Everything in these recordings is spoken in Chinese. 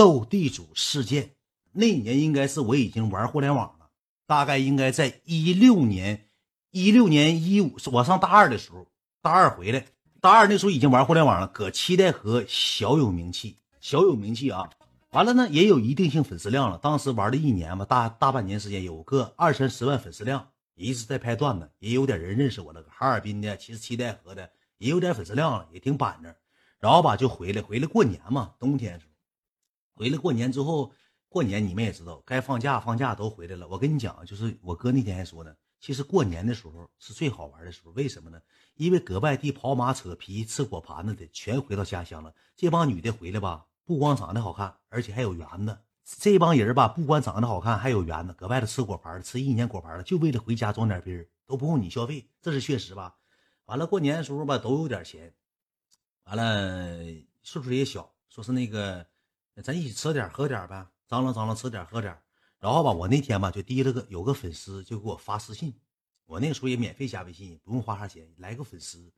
斗地主事件。那年应该是我已经玩互联网了，大概应该在一六年、一六年一五，我上大二的时候，大二回来，大二那时候已经玩互联网了，搁七台河小有名气，小有名气啊。完了呢，也有一定性粉丝量了。当时玩了一年吧，大大半年时间，有个二三十万粉丝量，一直在拍段子，也有点人认识我了。哈尔滨的，其实七台河的也有点粉丝量了，也挺板正。然后吧，就回来，回来过年嘛，冬天时候，回来过年之后。过年你们也知道，该放假放假都回来了。我跟你讲，就是我哥那天还说呢，其实过年的时候是最好玩的时候。为什么呢？因为搁外地跑马扯皮吃果盘子的全回到家乡了。这帮女的回来吧，不光长得好看，而且还有缘子。这帮人吧，不光长得好看，还有缘子。搁外头吃果盘吃一年果盘了，就为了回家装点逼都不用你消费，这是确实吧？完了过年的时候吧，都有点钱。完了岁数也小，说是那个，咱一起吃点喝点呗。张罗张罗，吃点喝点然后吧，我那天吧就提了个有个粉丝就给我发私信，我那个时候也免费加微信，不用花啥钱。来个粉丝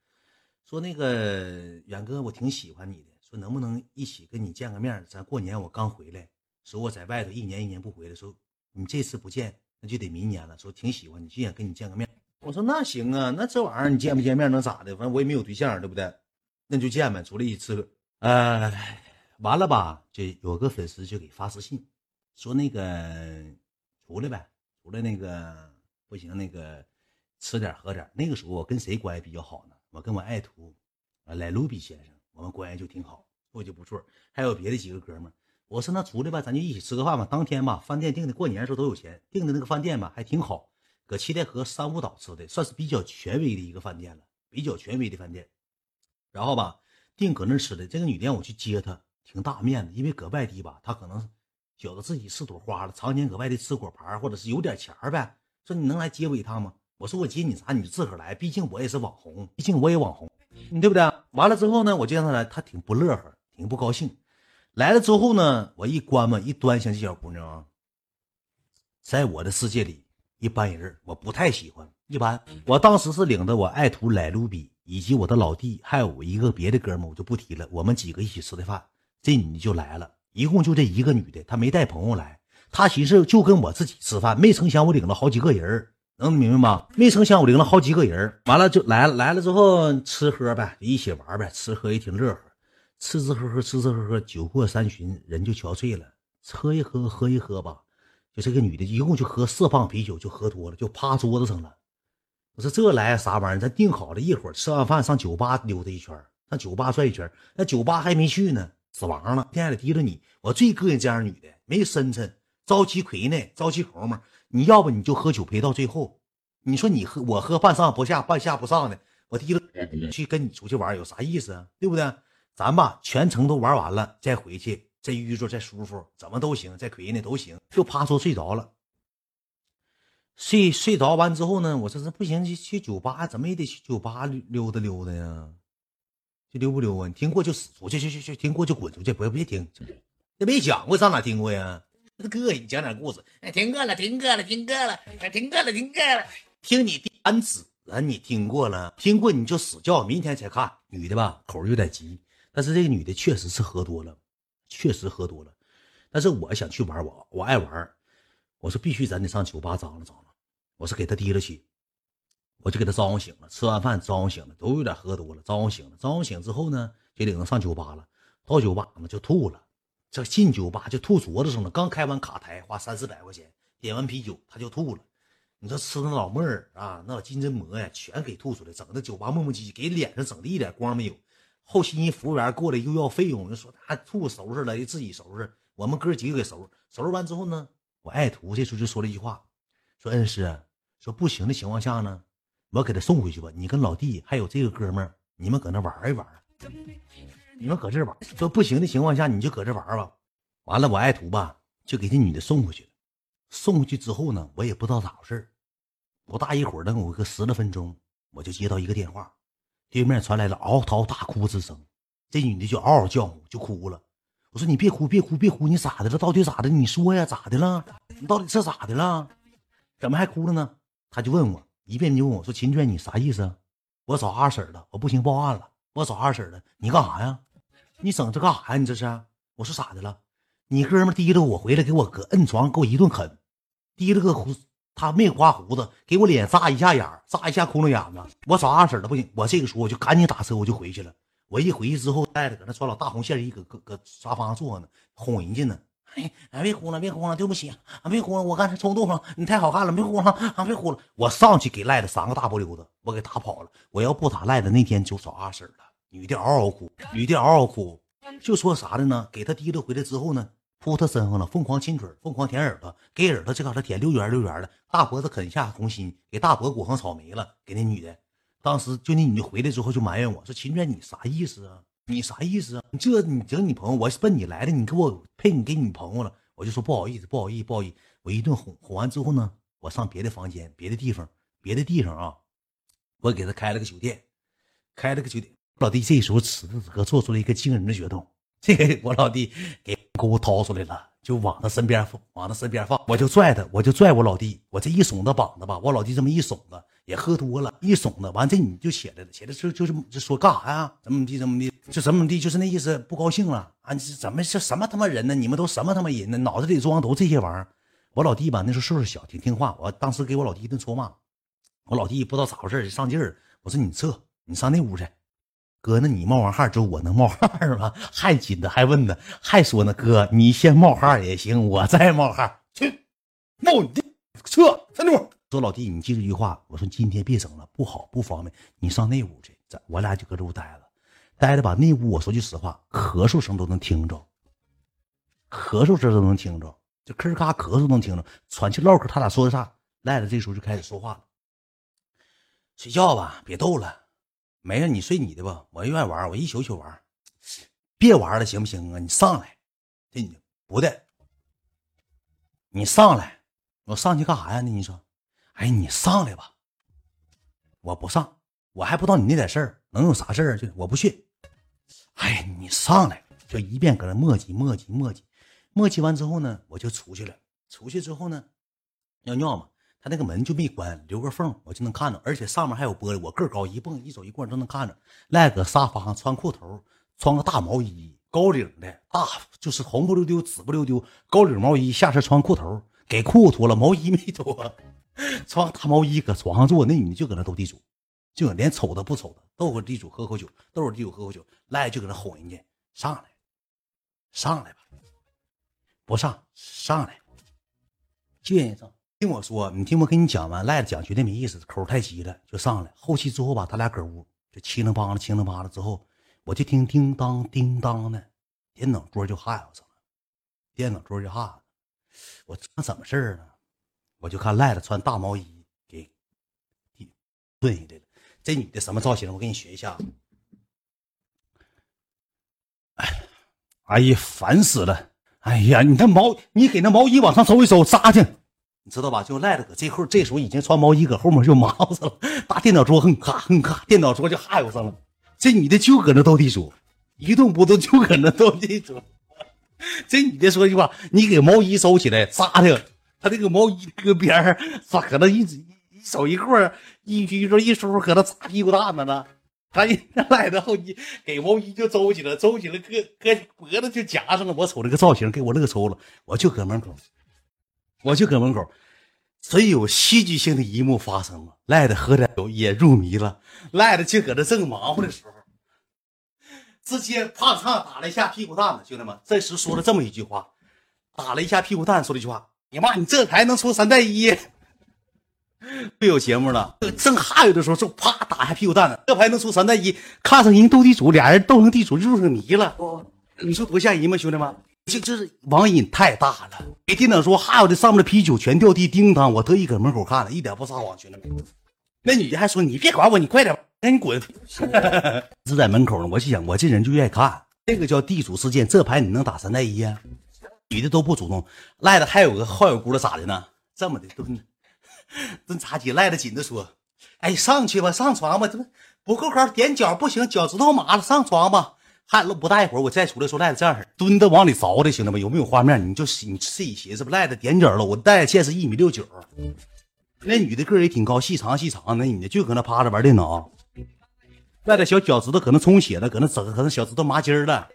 说那个远哥，我挺喜欢你的，说能不能一起跟你见个面？咱过年我刚回来，说我在外头一年一年不回来，说你这次不见那就得明年了。说挺喜欢你，就想跟你见个面。我说那行啊，那这玩意儿你见不见面能咋的？反正我也没有对象，对不对？那就见呗，出来一次，哎。完了吧，就有个粉丝就给发私信，说那个出来呗，出来那个不行，那个吃点喝点。那个时候我跟谁关系比较好呢？我跟我爱徒，啊，莱卢比先生，我们关系就挺好，我就不错。还有别的几个哥们我说那出来吧，咱就一起吃个饭吧。当天吧，饭店订的，过年的时候都有钱，订的那个饭店吧还挺好，搁七台河三五岛吃的，算是比较权威的一个饭店了，比较权威的饭店。然后吧，订搁那吃的，这个女的让我去接她。挺大面子，因为搁外地吧，他可能觉得自己是朵花了，常年搁外地吃果盘，或者是有点钱呗。说你能来接我一趟吗？我说我接你啥？你就自个来，毕竟我也是网红，毕竟我也网红，你对不对？完了之后呢，我就让他来，他挺不乐呵，挺不高兴。来了之后呢，我一关嘛，一端详这小姑娘，在我的世界里，一般人我不太喜欢，一般。我当时是领着我爱徒莱卢比以及我的老弟，还有我一个别的哥们，我就不提了。我们几个一起吃的饭。这女的就来了，一共就这一个女的，她没带朋友来，她寻思就跟我自己吃饭，没成想我领了好几个人能明白吗？没成想我领了好几个人完了就来了，来了之后吃喝呗，一起玩呗，吃喝也挺乐呵，吃吃喝喝，吃吃喝喝，酒过三巡，人就憔悴了，喝一喝，喝一喝吧，就这个女的一共就喝四磅啤酒，就喝多了，就趴桌子上了。我说这来啥玩意儿？咱定好了一会儿吃完饭上酒吧溜达一圈，上酒吧转一圈，那酒吧还没去呢。死亡了，天还得提着你。我最膈应这样女的，没深沉，着急亏呢，着急口嘛。你要不你就喝酒陪到最后。你说你喝我喝半上不下，半下不上的，我提着去跟你出去玩有啥意思啊？对不对？咱吧全程都玩完了再回去，再遇着再舒服，怎么都行，再亏呢都行。就趴说睡着了，睡睡着完之后呢，我说这不行，去去酒吧，怎么也得去酒吧溜达溜达呀。就溜不溜啊？你听过就死出去，去去去！听过就滚出去，不要别听。那没讲过，上哪听过呀？那膈应，讲点故事。哎，听过了，听过了，听过了，哎，听过了，听过了。听你第三次了，你听过了，听过你就死叫，明天才看。女的吧，口有点急，但是这个女的确实是喝多了，确实喝多了。但是我想去玩，我我爱玩。我说必须咱得上酒吧张罗张罗。我是给她提了去。我就给他招呼醒了，吃完饭招呼醒了，都有点喝多了，招呼醒了，招呼醒之后呢，就领着上酒吧了。到酒吧呢就吐了，这进酒吧就吐桌子上了。刚开完卡台，花三四百块钱点完啤酒，他就吐了。你说吃那老妹儿啊，那老金针蘑呀，全给吐出来，整的酒吧磨磨唧唧，给脸上整的一点光没有。后期人服务员过来又要费用，就说他吐收拾了，自己收拾。我们哥几个给收拾，收拾完之后呢，我爱徒这时候就说了一句话，说恩师，说不行的情况下呢。我给他送回去吧，你跟老弟还有这个哥们儿，你们搁那玩一玩。你们搁这玩，说不行的情况下，你就搁这玩吧。完了，我爱徒吧，就给这女的送回去了。送回去之后呢，我也不知道咋回事不大一会儿，等我个十来分钟，我就接到一个电话，对面传来了嗷嗷大哭之声。这女的就嗷嗷叫，就哭了。我说你别哭，别哭，别哭，你咋的了？到底咋的？你说呀，咋的了？你到底是咋的了？怎么还哭了呢？他就问我。一遍就问我说：“秦娟，你啥意思？我找二婶了，我不行报案了。我找二婶了，你干啥呀？你整这干啥呀？你这是？我说咋的了？你哥们提着我回来，给我搁摁床给我一顿啃，提着个胡，他没刮胡子，给我脸扎一下眼扎一下窟窿眼子。我找二婶了，不行，我这个时候我就赶紧打车，我就回去了。我一回去之后，带着搁那穿老大红线衣，搁搁搁沙发上坐呢，哄人家呢。哎哎，别哭了，别哭了，对不起啊，别哭了，我刚才冲动了，你太好看了，别哭了啊，别哭了。我上去给赖的三个大波溜子，我给打跑了。我要不打赖的，那天就找二婶了。女的嗷嗷哭，女的嗷嗷哭，就说啥的呢？给他提溜回来之后呢，扑他身上了，疯狂亲嘴，疯狂舔耳朵，给耳朵这嘎达舔溜圆溜圆的，大脖子啃下红心，给大脖裹上草莓了，给那女的。当时就那女的回来之后就埋怨我说：“秦娟，你啥意思啊？你啥意思啊？你这你整女朋友，我是奔你来的，你给我配你给女朋友了。”我就说不好意思，不好意思，不好意思。我一顿哄哄完之后呢，我上别的房间、别的地方、别的地方啊，我给他开了个酒店，开了个酒店。老弟这时候此时此刻做出了一个惊人的举动，这个我老弟给钩掏出来了，就往他身边放，往他身边放。我就拽他，我就拽我老弟，我这一耸他膀子吧，我老弟这么一耸他，也喝多了，一耸他，完这你就起来了，起来就就是就说干啥呀？怎么地怎么地？就怎么地？就是那意思，不高兴了啊？怎么是什么他妈人呢？你们都什么他妈人呢？脑子里装都这些玩意儿。我老弟吧，那时候岁数小，挺听话。我当时给我老弟一顿臭骂，我老弟不知道咋回事上劲儿。我说你撤，你上那屋去。哥，那你冒完汗之后，我能冒汗吗？还紧的，还问呢，还说呢，哥，你先冒汗也行，我再冒汗。去，冒你的，撤，上那屋。说老弟，你记住一句话，我说今天别整了，不好，不方便。你上那屋去，咱我俩就搁这屋待了，待着吧。那屋我说句实话，咳嗽声都能听着，咳嗽声都能听着，就吭咔咳嗽能听着，喘气唠嗑，他俩说的啥？赖子这时候就开始说话了，睡觉吧，别逗了。没事，你睡你的吧，我愿意玩，我一宿宿玩。别玩了，行不行啊？你上来，这你不的，你上来，我上去干啥呀？那你说，哎，你上来吧，我不上，我还不知道你那点事儿能有啥事儿？就我不去。哎，你上来，就一遍搁那磨叽磨叽磨叽，磨叽完之后呢，我就出去了。出去之后呢，尿尿嘛。他那个门就没关，留个缝，我就能看着，而且上面还有玻璃。我个高，一蹦一走一过都能看着。赖搁沙发上穿裤头，穿个大毛衣，高领的，大就是红不溜丢、紫不溜丢，高领毛衣，下身穿裤头，给裤子脱了，毛衣没脱，穿大毛衣搁床上坐。那女的就搁那斗地主，就连瞅都不瞅他，斗会地主喝口酒，斗会地主喝口酒。赖就搁那哄人家上来，上来吧，不上上来，就愿意上。听我说，你听我跟你讲完，赖子讲绝对没意思，口太急了，就上来。后期之后吧，他俩搁屋就七零八了，七零八了之后，我就听叮当叮当的，电脑桌就哈上了，电脑桌就哈。我这怎么事儿呢？我就看赖子穿大毛衣给炖下来了。这女的什么造型？我给你学一下。哎，哎呀，烦死了！哎呀，你那毛，你给那毛衣往上收一收，扎去。你知道吧？就赖子搁这后，这时候已经穿毛衣，搁后面就忙死了。大电脑桌哼咔哼咔，电脑桌就害上了。这女的就搁那斗地主，一动不动就搁那斗地主。这女的说句话，你给毛衣收起来扎的，他那个毛衣搁边儿，咋搁那一一手一过一一说一梳，搁那擦屁股蛋子呢？他一赖的后衣，给毛衣就周起来，周起来，搁搁脖子就夹上了。我瞅这个造型，给我乐抽了。我就搁门口。我就搁门口，真有戏剧性的一幕发生了。赖的喝点酒也入迷了，赖的就搁这正忙活的时候，直接啪嚓打了一下屁股蛋子。兄弟们，这时说了这么一句话，打了一下屁股蛋，说了一句话：“你妈，你这牌能出三带一？”不有节目了，正哈有的时候，就啪打一下屁股蛋子，这牌能出三带一，看上人斗地主，俩人斗成地主入上迷了。你说多吓人吗，兄弟们？这就是网瘾太大了，给电脑说哈我的上面的啤酒全掉地，叮当！我特意搁门口看了，一点不撒谎，兄弟们。那女的还说：“你别管我，你快点，赶紧滚！” 是在门口呢，我就想，我这人就愿意看。这个叫地主事件，这牌你能打三带一呀？女的都不主动，赖的还有个好小姑子咋的呢？这么的蹲 蹲茶几，赖的紧着说：“哎，上去吧，上床吧，这不不够高？踮脚不行，脚趾头麻了，上床吧。”还不大一会儿，我再出来说赖子这样式蹲着往里凿的，兄弟们有没有画面？你就你自己寻思吧。赖子踮脚了，我赖现是一米六九，那女的个也挺高，细长细长。那女的就搁那趴着玩电脑，赖子小脚趾头可能充血了，搁那整，可能小指头麻筋了。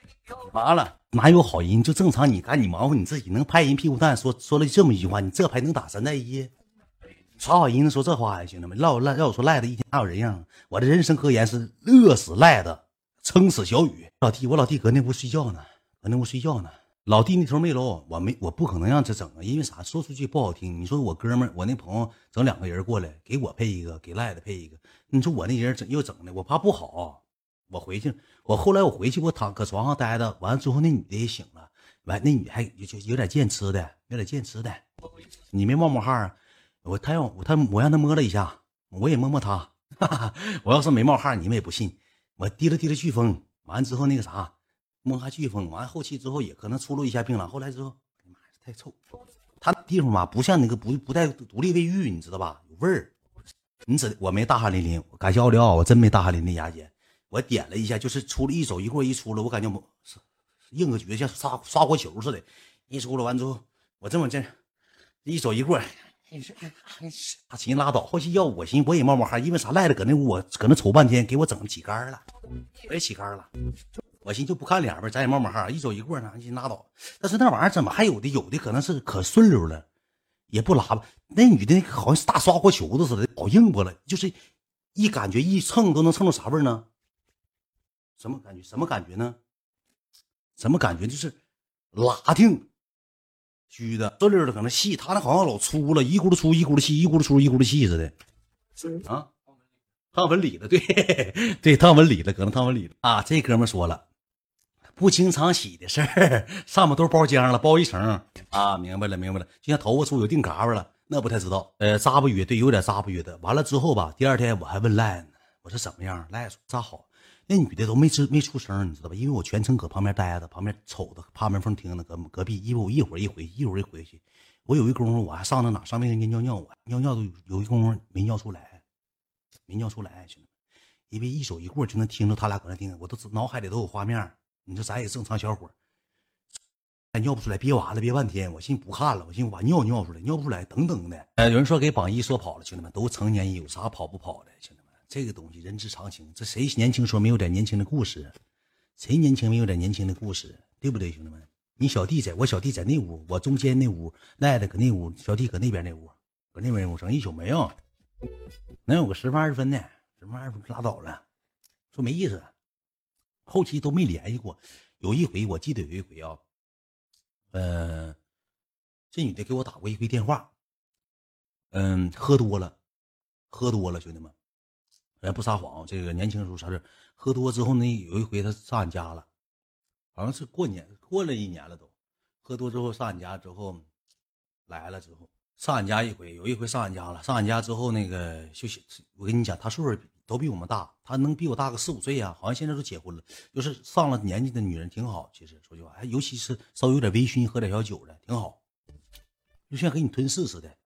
完了，哪有好人？就正常，你干你忙活你自己，能拍人屁股蛋，说说了这么一句话，你这牌能打三带一？啥好人说这话呀，兄弟们，让我赖让我说赖的一天哪有人样？我的人生格言是饿死赖的，撑死小雨。老弟，我老弟搁那屋睡觉呢，搁那屋睡觉呢。老弟那头没搂，我没我不可能让他整啊，因为啥？说出去不好听。你说我哥们，我那朋友整两个人过来，给我配一个，给赖的配一个。你说我那人整又整的，我怕不好。我回去，我后来我回去，我躺搁床上待着，完了之后那女的也醒了，完那女还就有点见吃的，有点见吃的。你没冒冒汗啊？我他让我他我让他摸了一下，我也摸摸他。我要是没冒汗，你们也不信。我滴了滴了飓风，完了之后那个啥，摸下飓风，完了后期之后也可能出露一下病了。后来之后，哎妈呀，太臭！他地方吧不像那个不不带独立卫浴，你知道吧？有味儿。你指我没大汗淋淋，感谢奥利奥，我真没大汗淋漓。牙姐，我点了一下，就是出了一手一过一出了，我感觉我硬个橛，像刷刷火球似的。一出了完之后，我这么这一走一过。你说，大秦拉倒。后期要我寻我也冒冒汗，因为啥赖了搁那屋，我搁那瞅半天，给我整起杆了，我也起杆了。我寻就不看脸呗，咱也冒冒汗。一走一过呢，寻拉倒。但是那玩意儿怎么还有的？有的可能是可顺溜了，也不拉吧。那女的好像是大刷锅球子似的，老硬巴了，就是一感觉一蹭都能蹭到啥味呢？什么感觉？什么感觉呢？什么感觉？就是拉挺。虚的，这溜的，可能细。他那好像老粗了，一咕噜粗，一咕噜细，一咕噜粗，一咕噜细似的。啊，烫纹理的，对对，烫纹理的，可能烫纹理的啊。这哥们说了，不经常洗的事儿，上面都包浆了，包一层啊。明白了，明白了。就像头发粗有定嘎巴了，那不太知道。呃，扎不约，对，有点扎不约的。完了之后吧，第二天我还问赖呢，我说怎么样？赖说扎好。那女的都没吱没出声，你知道吧？因为我全程搁旁边待着，旁边瞅着，趴门缝听着，搁隔壁。因为我一会儿一回，一会儿一回去，我有一功夫我还上那哪上卫生间尿尿，我尿尿都有一功夫没尿出来，没尿出来，兄弟们，因为一手一过就能听着他俩搁那听，我都脑海里都有画面。你说咱也正常小伙，还尿不出来，憋完了憋半天，我寻思不看了，我寻思把尿尿出来，尿不出来，等等的。哎，有人说给榜一说跑了，兄弟们都成年人，有啥跑不跑的，兄弟们。这个东西人之常情，这谁年轻时候没有点年轻的故事？谁年轻没有点年轻的故事？对不对，兄弟们？你小弟在我小弟在那屋，我中间那屋赖的搁那屋，小弟搁那边那屋，搁那边那屋整一宿没有，能有个十分二十分的，十分二十分拉倒了，说没意思，后期都没联系过。有一回我记得有一回啊，呃，这女的给我打过一回电话，嗯，喝多了，喝多了，兄弟们。哎，不撒谎，这个年轻时候啥事喝多之后呢，有一回他上俺家了，好像是过年过了一年了都。喝多之后上俺家之后，来了之后上俺家一回，有一回上俺家了。上俺家之后那个就我跟你讲，他岁数都比我们大，他能比我大个四五岁呀。好像现在都结婚了，就是上了年纪的女人挺好。其实说句话，尤其是稍微有点微醺，喝点小酒的挺好，就像给你吞噬似的。